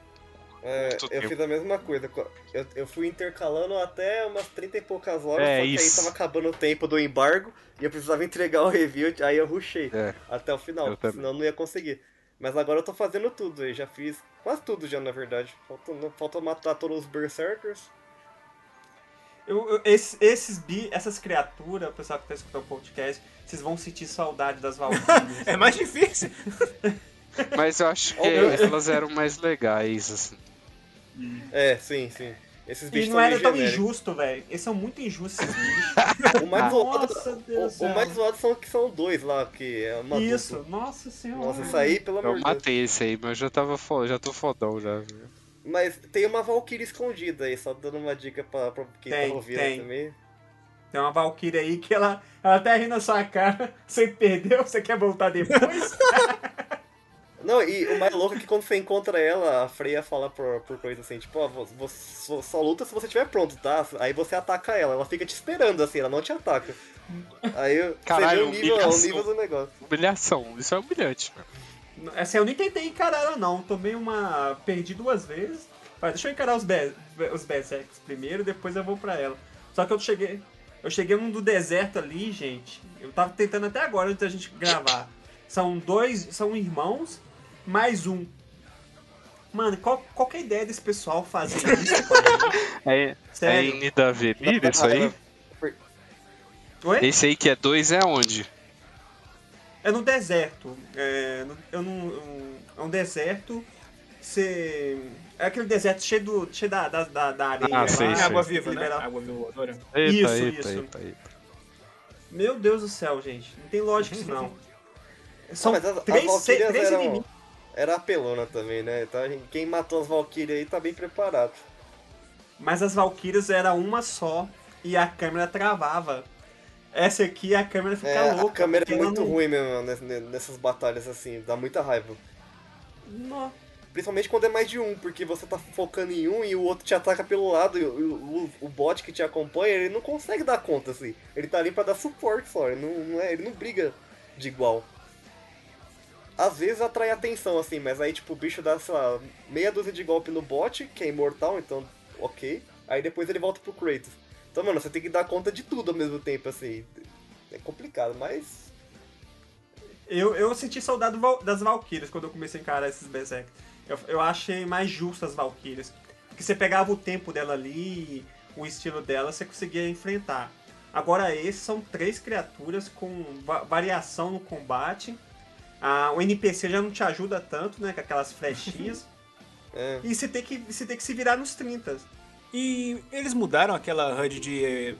É, Muito eu tempo. fiz a mesma coisa. Eu, eu fui intercalando até umas 30 e poucas horas, É, só que isso. aí tava acabando o tempo do embargo e eu precisava entregar o review, aí eu rushei É, até o final, eu senão eu não ia conseguir. Mas agora eu tô fazendo tudo, eu já fiz quase tudo já, na verdade. Falta, falta matar todos os Berserkers. Eu, eu- esse- esses bi, essas criaturas, o pessoal que tá escutando o podcast, vocês vão sentir saudade das Valkyrias. É mais difícil. Mas eu acho que elas eram mais legais, assim. É, sim, sim. Esses E bichos não são era tão genéricos. injusto, velho. Eles são muito injustos, esses bichos. O mais zoado, Nossa, Deus do o, o mais zoado são que são dois lá, que é uma Isso, dupla. nossa senhora. Nossa, isso aí, pelo amor Eu de Deus. matei esse aí, mas eu já tava fo... já tô fodão já. viu? Mas tem uma Valkyrie escondida aí, só dando uma dica pra, pra quem Tem, tá ouvindo tem. também. Tem uma Valkyria aí que ela, ela até ri na sua cara. Você perdeu, você quer voltar depois? Não, e o mais louco é que quando você encontra ela, a Freya fala por, por coisa assim, tipo, ó, você só, só luta se você estiver pronto, tá? Aí você ataca ela, ela fica te esperando assim, ela não te ataca. Aí Caralho, você vê o nível, o nível do negócio. Humilhação, isso é humilhante, mano. assim, eu nem tentei encarar ela não. Tomei uma. Perdi duas vezes. Mas deixa eu encarar os, Be os Berserks primeiro, depois eu vou pra ela. Só que eu cheguei. Eu cheguei num do deserto ali, gente. Eu tava tentando até agora antes da gente gravar. São dois. São irmãos, mais um. Mano, qual, qual que é a ideia desse pessoal fazer isso? É, é Sério? em Nidavellir isso aí? Oi? Esse aí que é dois é onde? É no deserto. É, no- eu não, um- é um deserto. Você. É aquele deserto cheio, do, cheio da, da, da, da areia. Ah, sei, É sei. água viva, né? liberar- Água viva voadora. Isso, eita, isso. eita, eita. Meu Deus do céu, gente. Não tem lógica isso não. São mas as- as três, se- três eram- inimigos. Era apelona também, né? Então quem matou as Valkyrias aí tá bem preparado. Mas as Valkyrias era uma só e a câmera travava. Essa aqui a câmera fica É, louca. a câmera é muito não- ruim mesmo ness- nessas batalhas assim, dá muita raiva. Não. Principalmente quando é mais de um, porque você tá focando em um e o outro te ataca pelo lado e o, o, o bot que te acompanha, ele não consegue dar conta, assim. Ele tá ali pra dar suporte só, ele não, não é, ele não briga de igual. Às vezes atrai atenção, assim, mas aí tipo o bicho dá, sei lá, meia dúzia de golpe no bot, que é imortal, então ok. Aí depois ele volta pro Kratos. Então, mano, você tem que dar conta de tudo ao mesmo tempo, assim. É complicado, mas. Eu, eu senti saudade das Valkyrias quando eu comecei a encarar esses Berserk. Eu, eu achei mais justo as Valkyrias. Porque você pegava o tempo dela ali, o estilo dela, você conseguia enfrentar. Agora esses são três criaturas com va- variação no combate. Ah, o NPC já não te ajuda tanto, né? Com aquelas flechinhas. É. e você tem, que, você tem que se virar nos 30. E eles mudaram aquela HUD de,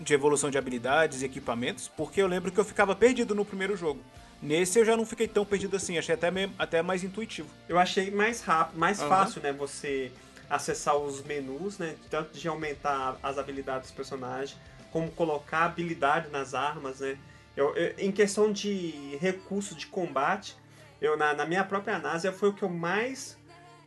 de evolução de habilidades e equipamentos, porque eu lembro que eu ficava perdido no primeiro jogo. Nesse eu já não fiquei tão perdido assim, achei até, me- até mais intuitivo. Eu achei mais rápido, mais Aham. fácil, né? Você acessar os menus, né? Tanto de aumentar as habilidades dos personagens, como colocar habilidade nas armas, né? Eu, eu- em questão de recursos de combate, eu na, na minha própria análise foi o que eu mais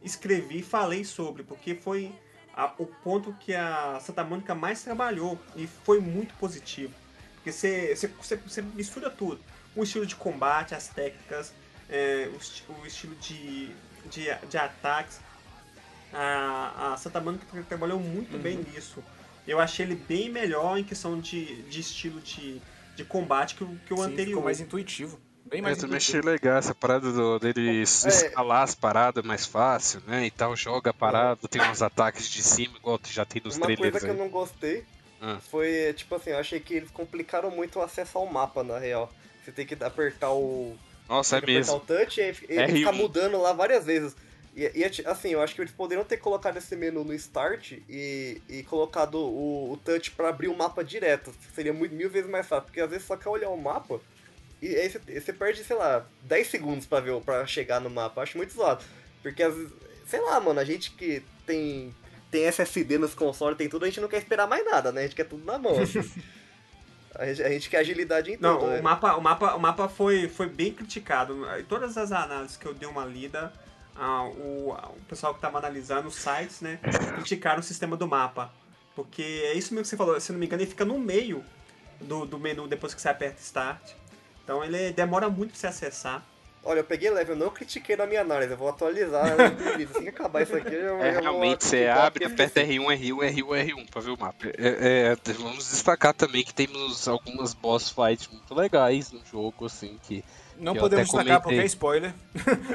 escrevi e falei sobre, porque foi a- o ponto que a Santa Mônica mais trabalhou e foi muito positivo. Porque você, você, mistura tudo. O estilo de combate, as técnicas, é, o, o estilo de, de, de ataques. A, a Santa Mônica tra- trabalhou muito bem nisso. Eu achei ele bem melhor em questão de, de estilo de, de combate que o, que o Sim, anterior. ficou mais intuitivo. Bem mais Eu também achei intuitivo. legal essa parada do, dele É. escalar as paradas mais fácil, né? E tal, joga a parada, tem uns ataques de cima, igual já tem nos Uma coisa trailers que eu aí. não gostei Ah. foi, tipo assim, eu achei que eles complicaram muito o acesso ao mapa, na real. Você tem que apertar o. Nossa, é mesmo. o touch e aí ele R1. fica mudando lá várias vezes. E, e, assim, eu acho que eles poderiam ter colocado esse menu no start e, e colocado o, o touch pra abrir o mapa direto. Seria muito, mil vezes mais fácil, porque às vezes só quer olhar o mapa e aí você, perde, sei lá, 10 segundos pra, ver, pra chegar no mapa. Eu acho muito zoado. Porque às vezes, sei lá, mano, a gente que tem, tem SSD nos consoles, tem tudo, a gente não quer esperar mais nada, né? A gente quer tudo na mão. assim. a, gente, a gente quer agilidade em Não, tudo. né? o mapa, o mapa, o mapa foi, foi bem criticado. Em todas as análises que eu dei uma lida, ah, o, o pessoal que estava analisando os sites, né, criticaram o sistema do mapa. Porque é isso mesmo que você falou, se não me engano, ele fica no meio do, do menu depois que você aperta Start. Então ele demora muito pra você acessar. Olha, eu peguei leve, eu não critiquei na minha análise, eu vou atualizar né. Assim que acabar isso aqui, eu, É, eu vou realmente, você abre, aperta R1, R1, R1, R1 pra ver o mapa. É, é, vamos destacar também que temos algumas boss fights muito legais no jogo, assim, que... Não podemos destacar comentei. porque é spoiler.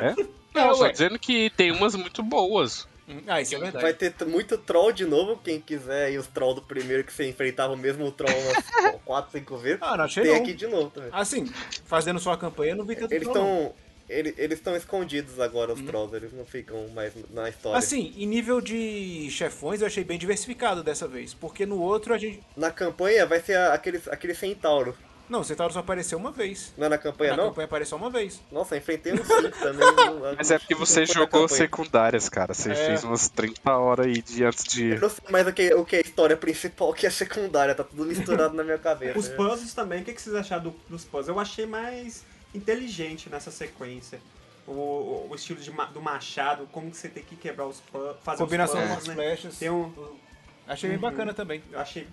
É? Não, só dizendo que tem umas muito boas. Hum, Ah, isso é verdade. Vai ter muito troll de novo, quem quiser aí os troll do primeiro que você enfrentava o mesmo troll umas 4, 5 vezes. Ah, não achei Tem não. aqui de novo também. Assim, fazendo sua campanha, não vi tanto Eles estão. Ele, eles estão escondidos agora, os trolls, eles não ficam mais na história. Assim, em nível de chefões, eu achei bem diversificado dessa vez. Porque no outro a gente. Na campanha vai ser aquele, aquele centauro. Não, o Centauro só apareceu uma vez. Não é na campanha, na não? campanha apareceu uma vez. Nossa, enfrentei um cinco também. não- Mas é porque você na jogou secundárias, cara. Você É. fez umas 30 horas aí de antes de. Eu não sei mais o que, o que é a história principal, o que é secundária, tá tudo misturado na minha cabeça. Os puzzles também, o que que vocês acharam do- dos puzzles? Eu achei mais inteligente nessa sequência. O, o- estilo de do machado, como que você tem que quebrar os puzzles, fazer Combinação os com puzzles, as né? flechas. Tem um, Achei bem Uhum. bacana também. eu achei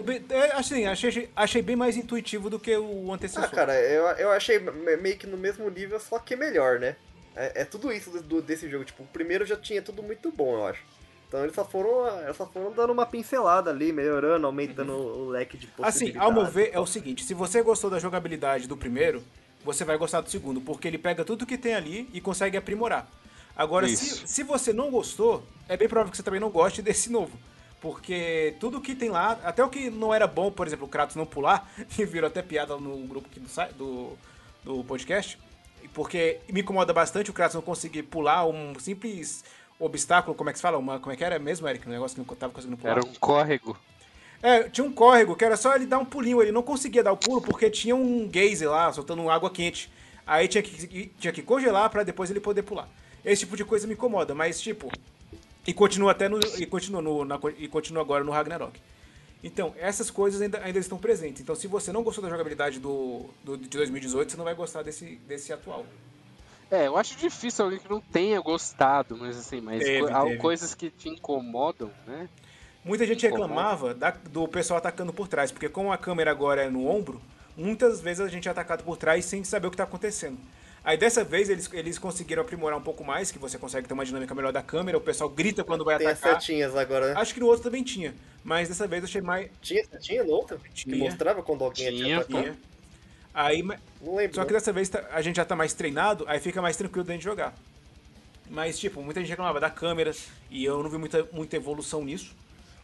Também, é, assim, achei, achei bem mais intuitivo do que o antecessor. Ah, cara, eu, eu achei me- meio que no mesmo nível, só que melhor, né? É, é tudo isso do, do- desse jogo. Tipo, o primeiro já tinha tudo muito bom, eu acho. Então eles só foram, eles só foram dando uma pincelada ali, melhorando, aumentando o, o leque de Assim, possibilidades. ao meu ver, é o seguinte: se você gostou da jogabilidade do primeiro, você vai gostar do segundo, porque ele pega tudo que tem ali e consegue aprimorar. Agora, se, se você não gostou, é bem provável que você também não goste desse novo. Porque tudo que tem lá, até o que não era bom, por exemplo, o Kratos não pular, que virou até piada no grupo aqui do, do, do podcast, porque me incomoda bastante o Kratos não conseguir pular um simples obstáculo, como é que se fala? Uma, como é que era mesmo, Eric? Um negócio que não tava conseguindo pular. Era um córrego. É, tinha um córrego que era só ele dar um pulinho. Ele não conseguia dar o pulo porque tinha um geyser lá, soltando água quente. Aí tinha que, tinha que congelar pra depois ele poder pular. Esse tipo de coisa me incomoda, mas tipo. E continua até no. E continua, no, na- e continua agora no Ragnarok. Então, essas coisas ainda, ainda estão presentes. Então, se você não gostou da jogabilidade do, do, de 2018, você não vai gostar desse, desse atual. É, eu acho difícil alguém que não tenha gostado, mas assim, mas Teve, co- há teve. coisas que te incomodam, né? Muita gente Incomoda. reclamava da- do pessoal atacando por trás, porque como a câmera agora é no ombro, muitas vezes a gente é atacado por trás sem saber o que está acontecendo. Aí dessa vez eles, eles conseguiram aprimorar um pouco mais, que você consegue ter uma dinâmica melhor da câmera, o pessoal grita quando vai Tem as atacar. setinhas agora, né? Acho que no outro também tinha, mas dessa vez eu achei mais. Tinha setinha no outro? Que Tinha. mostrava quando alguém Tinha, tinha atacado? Tinha. Aí, Não lembro. só que dessa vez tá- a gente já tá mais treinado, aí fica mais tranquilo da gente jogar. Mas, tipo, muita gente reclamava da câmera, e eu não vi muita, muita evolução nisso.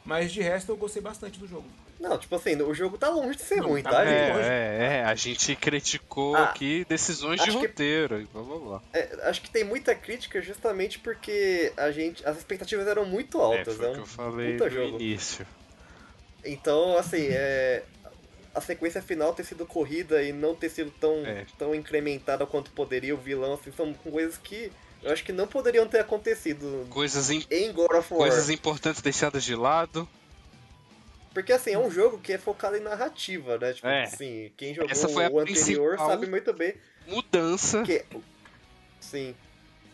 Mas de resto eu gostei bastante do jogo. Não, tipo assim, o jogo tá longe de ser Não, ruim, tá tá, longe. É, é, é, a gente criticou Ah, aqui decisões de acho que- roteiro e blá blá blá. É, acho que tem muita crítica justamente porque a gente, as expectativas eram muito É, altas. foi é o que eu falei puta no jogo. início. Então, assim, é, a sequência final ter sido corrida e não ter sido tão, É. tão incrementada quanto poderia o vilão, assim, são coisas que eu acho que não poderiam ter acontecido Coisas, im- em God of War. coisas importantes deixadas de lado. Porque, assim, é um jogo que é focado em narrativa, né? Tipo, É. assim, quem jogou o anterior sabe muito bem Mudança. que... Sim.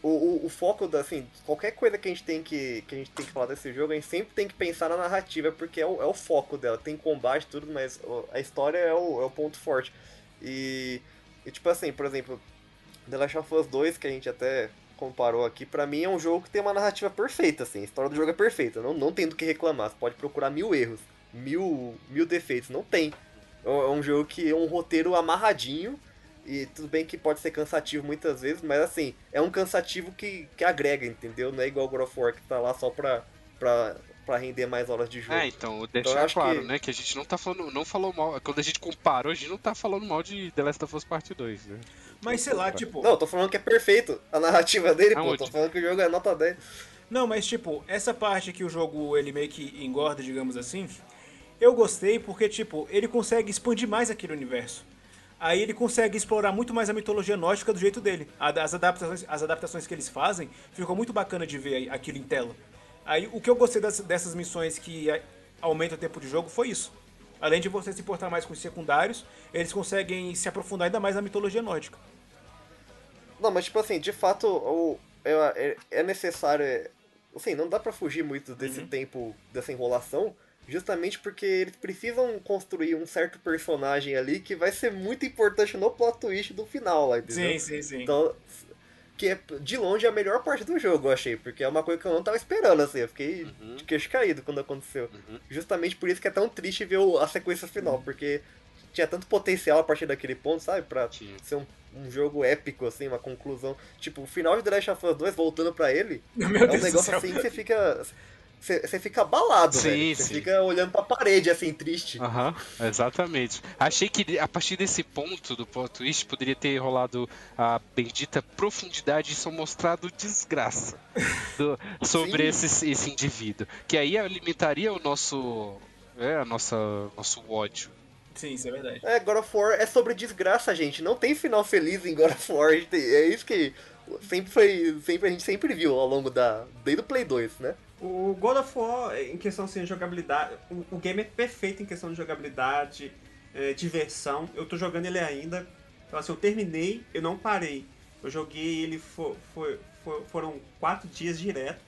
O, o, o foco da, assim, qualquer coisa que a gente tem que que a gente tem que falar desse jogo, a gente sempre tem que pensar na narrativa, porque é o, é o foco dela. Tem combate e tudo, mas a história é o, é o ponto forte. E, e, tipo assim, por exemplo, The Last of Us 2, que a gente até comparou aqui, pra mim é um jogo que tem uma narrativa perfeita, assim. A história do jogo é perfeita, não, não tem do que reclamar. Você pode procurar mil erros, mil, mil defeitos, não tem. É é um jogo que é um roteiro amarradinho, e tudo bem que pode ser cansativo muitas vezes, mas assim, é um cansativo que, que agrega, entendeu? Não é igual o God of War que tá lá só pra, pra, pra render mais horas de jogo. É, então, eu deixar acho claro, que- né, que a gente não tá falando, não falou mal, quando a gente comparou, a gente não tá falando mal de The Last of Us Part 2, né? Mas sei lá, tipo. Não, eu tô falando que é perfeito a narrativa dele, pô. Aonde? Tô falando que o jogo é nota 10. Não, mas tipo, essa parte que o jogo ele meio que engorda, digamos assim, eu gostei porque, tipo, ele consegue expandir mais aquele universo. Aí ele consegue explorar muito mais a mitologia nórdica do jeito dele. As adaptações, as adaptações que eles fazem, ficou muito bacana de ver aquilo em tela. Aí o que eu gostei das- dessas missões que a- aumentam o tempo de jogo foi isso. Além de você se importar mais com os secundários, eles conseguem se aprofundar ainda mais na mitologia nórdica. Não, mas tipo assim, de fato, o, é, é necessário. é- Assim, não dá pra fugir muito desse tempo, dessa enrolação, justamente porque eles precisam construir um certo personagem ali que vai ser muito importante no plot twist do final lá, entendeu? Sim, sim, sim. Então, que é de longe a melhor parte do jogo, eu achei, porque é uma coisa que eu não tava esperando, assim, eu fiquei de queixo caído quando aconteceu. Justamente por isso que é tão triste ver o- a sequência final, porque tinha tanto potencial a partir daquele ponto, sabe? Pra Tinha. ser um um jogo épico, assim, uma conclusão. Tipo, o final de The Last of Us 2, voltando pra ele, Meu é um Deus negócio assim que você fica. Você, você fica abalado, Sim, velho. Você sim. fica olhando pra parede, assim, triste. Aham, exatamente. Achei que a partir desse ponto do plot twist poderia ter rolado a bendita profundidade e só mostrado desgraça do- sobre esse, esse indivíduo. Que aí alimentaria o nosso. É, a nossa, nosso ódio. Sim, isso é verdade. É, God of War é sobre desgraça, gente. Não tem final feliz em God of War. É isso que sempre foi. Sempre, a gente sempre viu ao longo da. Desde o Play 2, né? O God of War, em questão assim, de jogabilidade, o, o game é perfeito em questão de jogabilidade, é, diversão. Eu tô jogando ele ainda. Então, assim, eu terminei, eu não parei. Eu joguei ele, foram quatro dias direto.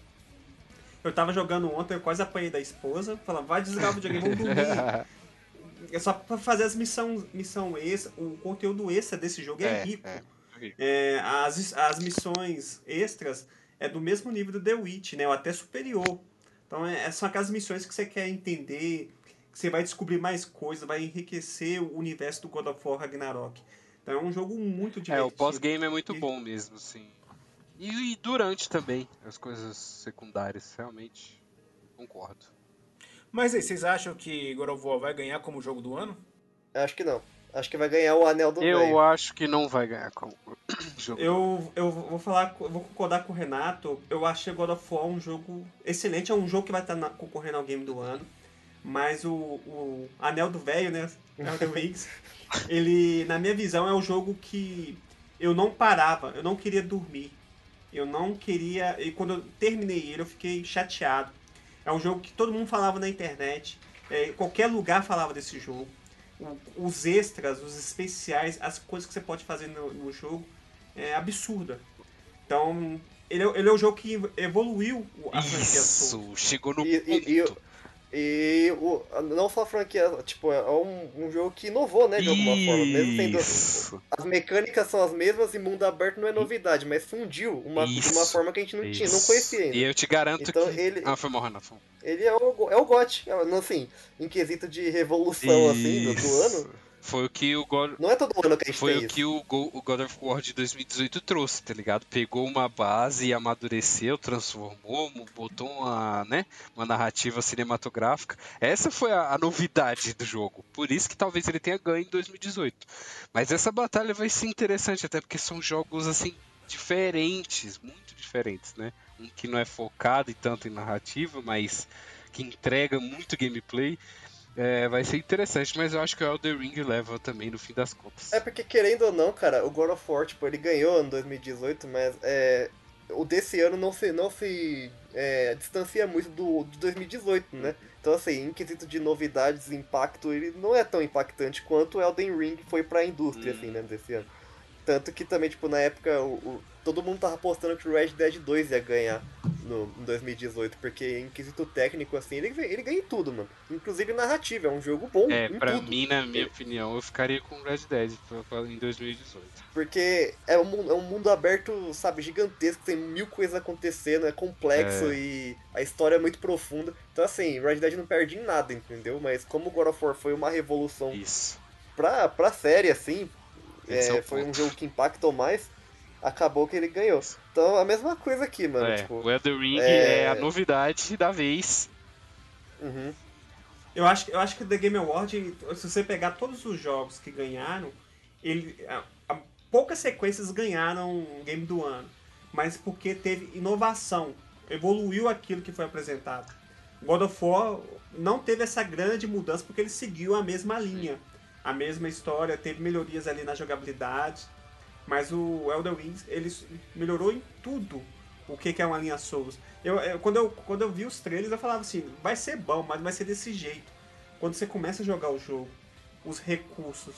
Eu tava jogando ontem, eu quase apanhei da esposa, falando, vai desligar o videogame, vamos dormir. É só pra fazer as missões missão extra, o conteúdo extra desse jogo é, É, rico. é. É, as, as missões extras é do mesmo nível do The Witch, né? Ou até superior. Então é, são aquelas missões que você quer entender, que você vai descobrir mais coisas, vai enriquecer o universo do God of War Ragnarok. Então é um jogo muito É, divertido. o pós-game é muito E- bom mesmo, sim. E, e durante também, as coisas secundárias, realmente. Concordo. Mas aí, vocês acham que God of War vai ganhar como jogo do ano? Acho que não. Acho que vai ganhar o Anel do Eu Velho. acho que não vai ganhar como jogo. Eu, eu vou falar, eu vou concordar com o Renato. Eu achei God of War um jogo excelente. É um jogo que vai estar na- concorrendo ao game do ano. Mas o, o Anel do Velho, né? Elden Rings, ele, na minha visão, é um jogo que eu não parava, eu não queria dormir. Eu não queria. E quando eu terminei ele, eu fiquei chateado. É um jogo que todo mundo falava na internet. é, qualquer lugar falava desse jogo. O- os extras, os especiais, as coisas que você pode fazer no, no jogo é absurda. Então, ele é, ele é um jogo que evoluiu a franquia. Isso, chegou no E- e- ponto. E o, não só a franquia, tipo, é um, um jogo que inovou, né, de alguma forma. Mesmo sendo. Isso. As mecânicas são as mesmas e mundo aberto não é novidade, mas fundiu uma, de uma Isso, forma que a gente não tinha, não Isso. conhecia ainda. E eu te garanto Então, que. ele- Ah, foi mal, Renato. Ele é o, é o GOT, é, assim, em quesito de revolução, assim, do, do Isso. ano. Foi o que o God. Não é todo ano que a gente Foi o isso. que o, Go- o God of War de 2018 trouxe, tá ligado? Pegou uma base e amadureceu, transformou, mo- botou uma, né, uma narrativa cinematográfica. Essa foi a, a novidade do jogo. Por isso que talvez ele tenha ganho em 2018. Mas essa batalha vai ser interessante, até porque são jogos assim diferentes, muito diferentes, né? Um que não é focado e tanto em narrativa, mas que entrega muito gameplay. É, vai ser interessante, mas eu acho que o Elder Ring leva também no fim das contas. É porque, querendo ou não, cara, o God of War, tipo, ele ganhou em 2018, mas é, o desse ano não se, não se é, distancia muito do de 2018, né? Então, assim, em quesito de novidades impacto, ele não é tão impactante quanto o Elden Ring foi pra indústria, Hum. assim, né, desse ano. Tanto que também, tipo, na época, o, o- todo mundo tava apostando que o Red Dead 2 ia ganhar no, em 2018, porque em quesito técnico, assim, ele, ele ganha em tudo, mano. Inclusive narrativa, é um jogo bom É, em pra tudo. mim, na minha opinião, eu ficaria com Red Dead em 2018. Porque é um, mundo- é um mundo aberto, sabe, gigantesco, tem mil coisas acontecendo, é complexo É. e a história é muito profunda. Então, assim, Red Dead não perde em nada, entendeu? Mas como God of War foi uma revolução Isso. pra, pra série, assim, é é, foi um jogo que impactou mais, acabou que ele ganhou. Então, a mesma coisa aqui, mano. É, tipo, o Elder Ring é- é... a novidade da vez. uhum. Eu acho, que- eu acho que The Game Award, se você pegar todos os jogos que ganharam, ele, a- a- poucas sequências ganharam o game do ano. Mas porque teve inovação, evoluiu aquilo que foi apresentado. God of War não teve essa grande mudança porque ele seguiu a mesma linha, a mesma história, teve melhorias ali na jogabilidade. Mas o Elder Rings, ele melhorou em tudo o que que é uma linha Souls. Eu, eu- quando, eu, quando eu vi os trailers, eu falava assim, vai ser bom, mas vai ser desse jeito. Quando você começa a jogar o jogo, os recursos,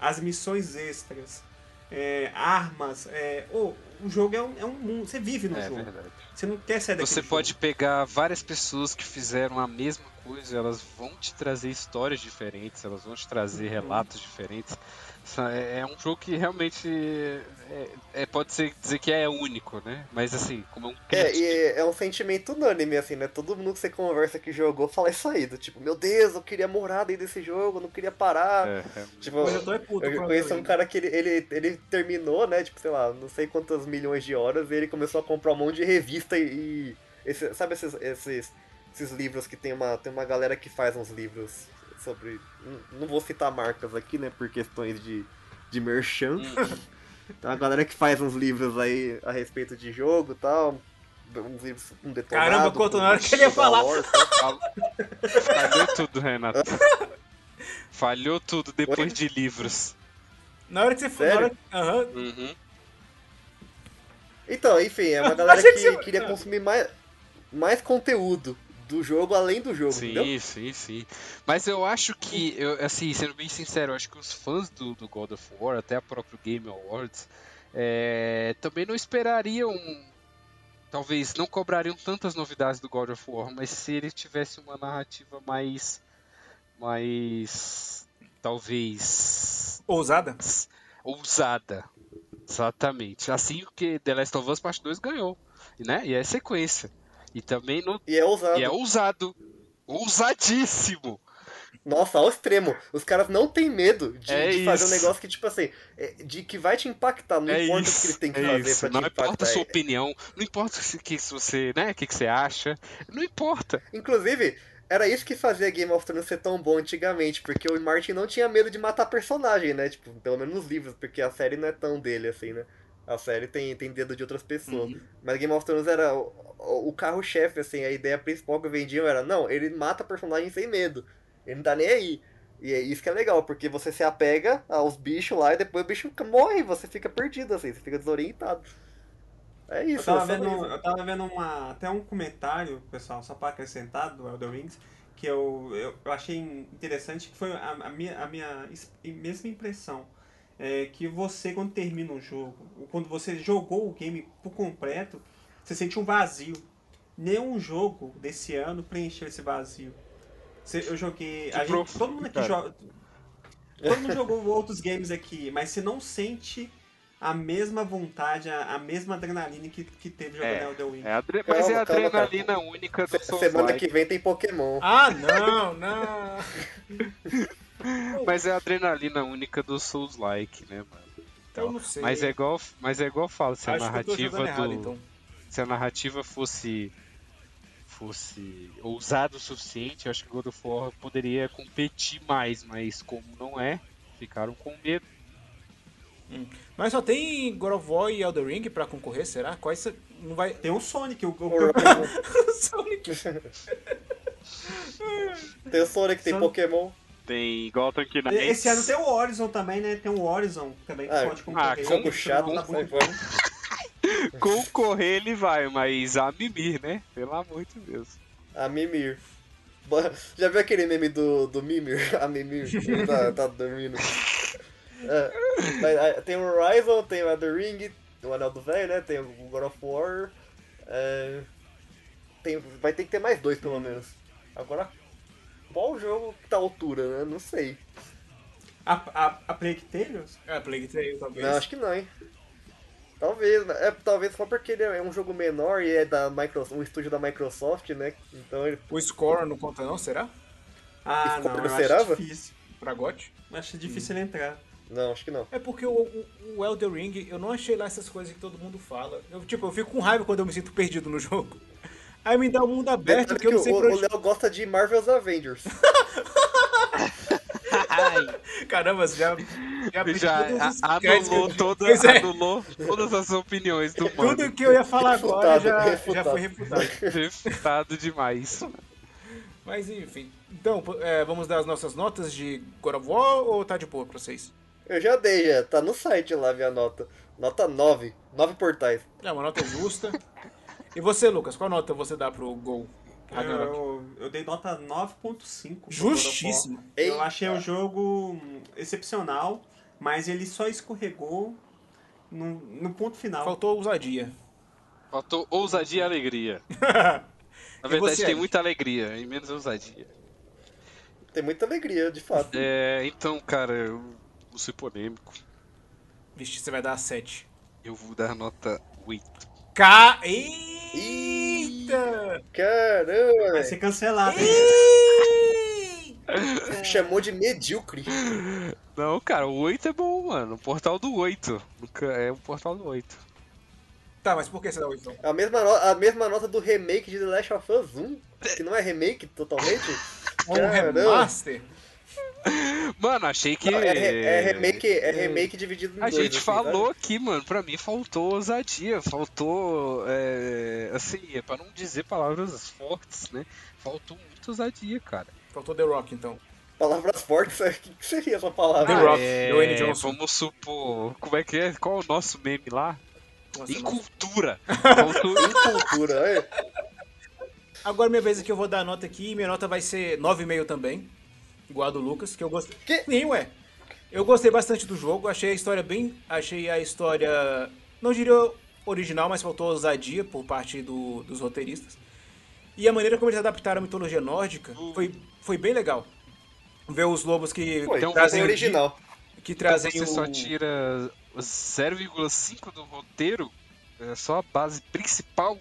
as missões extras, é, armas, é, ô, o jogo é um, é um mundo, você vive no É jogo. verdade. Você não quer sair Você jogo. pode pegar várias pessoas que fizeram a mesma coisa, elas vão te trazer histórias diferentes, elas vão te trazer relatos diferentes. É é um jogo que realmente é, é- pode ser dizer que é único, né? Mas assim, como é um É, crítico, e é um sentimento unânime, assim, né? Todo mundo que você conversa que jogou fala isso aí, do tipo, meu Deus, eu queria morar dentro desse jogo, eu não queria parar. é, é, Tipo, eu tô é puto eu conheço um cara que ele, ele, ele terminou, né? Tipo, sei lá, não sei quantas milhões de horas, e ele começou a comprar um monte de revista e. e esse- sabe esses, esses, esses livros que tem uma, tem uma galera que faz uns livros sobre. não- vou citar marcas aqui, né? Por questões de, de merchan. Tem uma galera que faz uns livros aí a respeito de jogo e tal. Uns livros com detonado. Caramba, quanto na hora que ele ia falar. lore. Fal- Falhou tudo, Renato. Falhou tudo depois de livros. Na hora que você hora que- Aham. Uhum. Então, enfim, é uma galera que, que você- queria consumir mais, mais conteúdo do jogo além do jogo, entendeu? Sim, sim, sim. Mas eu acho que, eu, assim, sendo bem sincero, eu acho que os fãs do, do God of War, até a própria Game Awards, é, também não esperariam. Talvez não cobrariam tantas novidades do God of War, mas se ele tivesse uma narrativa mais. mais. talvez. Ousada? ousada. Exatamente. Assim que The Last of Us Part 2 ganhou. Né? E é sequência. E também no, E é ousado. e é ousado. Ousadíssimo. Nossa, ao extremo. Os caras não têm medo de, É de fazer um negócio que, tipo assim, é- de que vai te impactar. Não é importa isso, o que eles têm que é fazer isso. pra te Não impactar. importa a sua opinião, não importa o que, se você, né, o que, que você acha, não importa. Inclusive, era isso que fazia Game of Thrones ser tão bom antigamente, porque o Martin não tinha medo de matar personagem, né? Tipo, pelo menos nos livros, porque a série não é tão dele assim, né? A série tem, tem dedo de outras pessoas. Uhum. Mas Game of Thrones era o, o- carro-chefe, assim, a ideia principal que vendiam era, não, ele mata personagem sem medo. Ele não tá nem aí. E é isso que é legal, porque você se apega aos bichos lá e depois o bicho morre, você fica perdido, assim, você fica desorientado. É Eu isso, tava, é vendo, isso. eu tava vendo uma, até um comentário, pessoal, só pra acrescentar do Elder Rings, que eu, eu, eu achei interessante, que foi a, a minha, a minha es- mesma impressão. É que você, quando termina um jogo, ou quando você jogou o game por completo, você sente um vazio. Nenhum jogo desse ano preencheu esse vazio. Eu joguei. A gente- todo mundo aqui joga. Todo mundo jogou outros games aqui, mas você não sente a mesma vontade, a, a mesma adrenalina que, que teve jogando É, Elden Ring. É adre- Calma, mas é a calma, adrenalina única do Se- Semana que vem tem Pokémon. Ah, não, não. Mas é a adrenalina única do Souls-like, né, mano? Eu não sei. Mas é igual, mas é igual eu falo, se a Acho tô narrativa do errado, então. se a narrativa fosse fosse ousada o suficiente, eu acho que God of War poderia competir mais, mas como não é, ficaram com medo. Mas só tem God of War e Elden Ring pra concorrer, será? Quais não vai... Tem o Sonic, o, o. Sonic. Tem o Sonic, tem Só- Pokémon. Tem Gotham Knights. Esse ano tem o Horizon também, né? Tem o Horizon também que Ah, pode concorrer. ah, Jogo Isso chato, não tá sai muito bom. Concorrer ele vai, mas a mimir, né? Pelo amor de Deus. A Mimir. Já viu aquele meme do, do Mimir? A Mimir tá, tá dormindo. É, ah, tem o Horizon, tem o Elden Ring, o Anel do Velho, né? Tem o God of War. é, tem, vai ter que ter mais dois, pelo menos. Agora, qual jogo que tá à altura, né? Não sei. A, a, a Plague Tales? Ah, Plague Tale, talvez. Não, acho que não, hein? Talvez, é, talvez só porque ele é um jogo menor e é da Microsoft, um estúdio da Microsoft, né? Então ele O Score não conta não, será? Ah, Esse não, eu acho difícil. Pra GOT? Acho difícil ele entrar. Não, acho que não. É porque o, o, o Elden Ring, eu não achei lá essas coisas que todo mundo fala. Eu, tipo, eu fico com raiva quando eu me sinto perdido no jogo. Aí me dá um mundo aberto Detalhe que eu não sei o, pra o onde... Léo gosta de Marvel's Avengers. Caramba, você já... Já, Já anulou, toda, é. anulou todas as opiniões do Tudo mano. que eu ia falar agora já, Refutado, já foi refutado. Refutado demais. Mas enfim. Então, é, vamos dar as nossas notas de God of War ou tá de boa pra vocês? Eu já dei, já. Tá no site lá minha nota. Nota 9. 9 portais. É uma nota justa. e você, Lucas, qual nota você dá pro Gol? Eu, Ragnarok? eu, eu dei nota 9.5. pro God of War. Justíssimo. Eu achei o jogo excepcional, mas ele só escorregou no, no ponto final. Faltou ousadia. Faltou ousadia e alegria. Na verdade, você, tem muita alegria e menos ousadia. Tem muita alegria, de fato. É, então, cara, eu vou ser polêmico. Vixe, você vai dar 7. Eu vou dar nota 8. Ca... Eita! Caramba, Vai ser cancelado. Chamou de medíocre. Não, cara, o 8 é bom, mano. O portal do 8. Nunca- É o portal do 8. Tá, mas por que você dá 8 então? A mesma, no- a mesma nota do remake de The Last of Us 1, que não é remake totalmente. Um Caramba. remaster? Mano, achei que. Não, é, re- é remake, é remake dividido em A dois. gente assim, falou sabe? aqui, mano, pra mim faltou ousadia, faltou. É, assim, é pra não dizer palavras fortes, né? Faltou muita ousadia, cara. Faltou The Rock então. Palavras fortes, o que que seria essa palavra? The Rock, é, Dwayne Johnson. Vamos supor. Como é que é? Qual é o nosso meme lá? Nossa, não. Incultura. Faltou Cultura, é. Agora minha vez aqui, eu vou dar a nota aqui. Minha nota vai ser 9,5 também. Igual a do Lucas, que eu gostei. Que? Sim, ué. Eu gostei bastante do jogo. Achei a história bem. Achei a história. Não diria original, mas faltou ousadia por parte do- dos roteiristas. E a maneira como eles adaptaram a mitologia nórdica foi, foi bem legal. Ver os lobos que Foi, Então, trazem tem o di- original. que Então trazem você o... só tira 0,5 do roteiro, é só a base principal.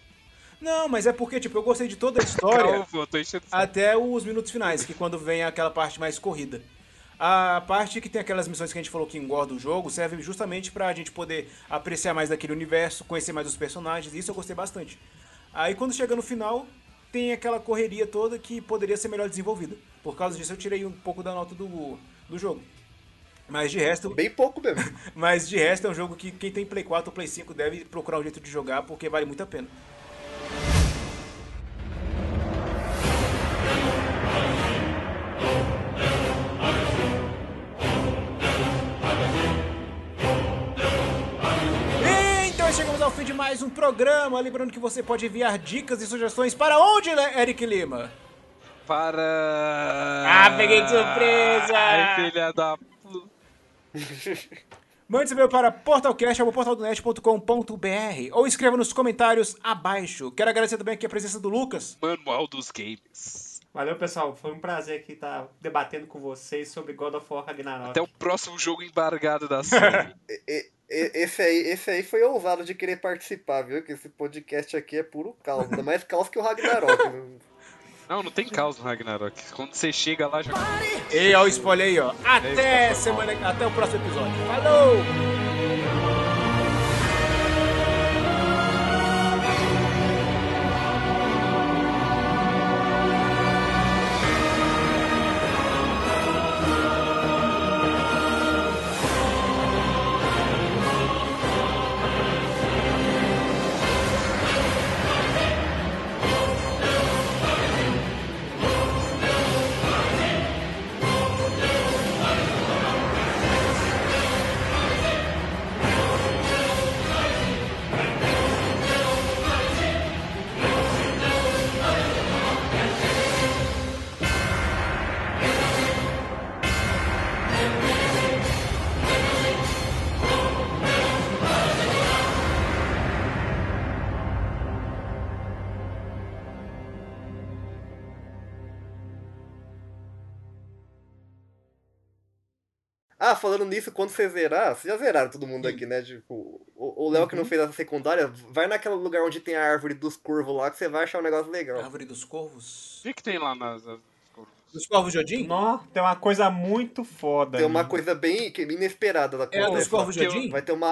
Não, mas é porque, tipo, eu gostei de toda a história. Calma, até os minutos finais, que quando vem aquela parte mais corrida. A parte que tem aquelas missões que a gente falou que engorda o jogo serve justamente pra gente poder apreciar mais daquele universo, conhecer mais os personagens, isso eu gostei bastante. Aí quando chega no final, tem aquela correria toda que poderia ser melhor desenvolvida. Por causa disso eu tirei um pouco da nota do, do jogo. Mas de resto, Bem pouco mesmo. mas de resto é um jogo que quem tem Play 4 ou Play 5 deve procurar um jeito de jogar porque vale muito a pena. Um programa. Lembrando que você pode enviar dicas e sugestões para onde, Le- Eric Lima? Para. Ah, peguei de surpresa! Ai, filha da. Mande seu e-mail para portalcast.portaldonet.com.br ou escreva nos comentários abaixo. Quero agradecer também aqui a presença do Lucas. Manual dos Games. Valeu, pessoal. Foi um prazer aqui estar debatendo com vocês sobre God of War Ragnarok. Até o próximo jogo embargado da série. Esse aí, esse aí foi ousado de querer participar, viu? Que esse podcast aqui é puro caos. Ainda mais caos que o Ragnarok. viu? Não, não tem caos no Ragnarok. Quando você chega lá, já. E ó, o spoiler aí, ó. Até Eita, semana, até o próximo episódio. Falou! Ah, falando nisso, quando você zerar, vocês já zeraram todo mundo aqui, né? Tipo, o o Léo que não fez essa secundária, vai naquele lugar onde tem a árvore dos corvos lá que você vai achar um negócio legal. Árvore dos Corvos. O que, que tem lá nas. Dos Corvos de Odin? Nó, tem uma coisa muito foda. Tem uma ali. coisa bem que- inesperada da É a dos Corvos de eu- Odin? Vai ter uma.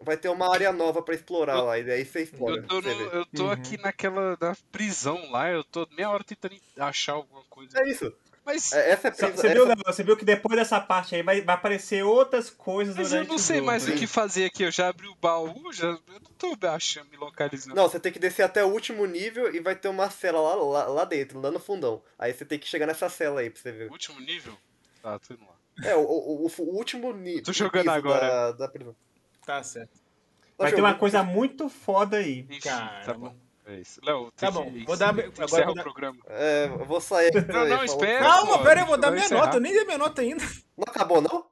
Vai ter uma área nova pra explorar lá, e daí você explora. Eu tô, no- eu tô Uhum. aqui naquela da prisão lá, eu tô meia hora tentando achar alguma coisa. É isso. Mas, É- Essa é a Você viu, essa- Léo? Você viu que depois dessa parte aí vai, vai aparecer outras coisas mas eu não o sei jogo. mais o hein? que fazer aqui. Eu já abri o baú, já, eu não tô achando, me localizando. Não, você tem que descer até o último nível e vai ter uma cela lá, lá, lá dentro, lá no fundão. Aí você tem que chegar nessa cela aí pra você ver. Último nível? Tá, tô indo lá. É, o, o, o- o último nível. Tô jogando agora. Da, da. Tá certo. Tá Vai ter uma coisa muito foda aí. Enfim, Caramba. tá bom. É isso. Léo, Tá bom, que- vou dar- agora encerrar vou o dar- programa. É, eu vou sair aqui. Não, não, espera. Calma, pera aí, eu vou dar minha encerrar. nota. Eu nem dei minha nota ainda. Não acabou, não?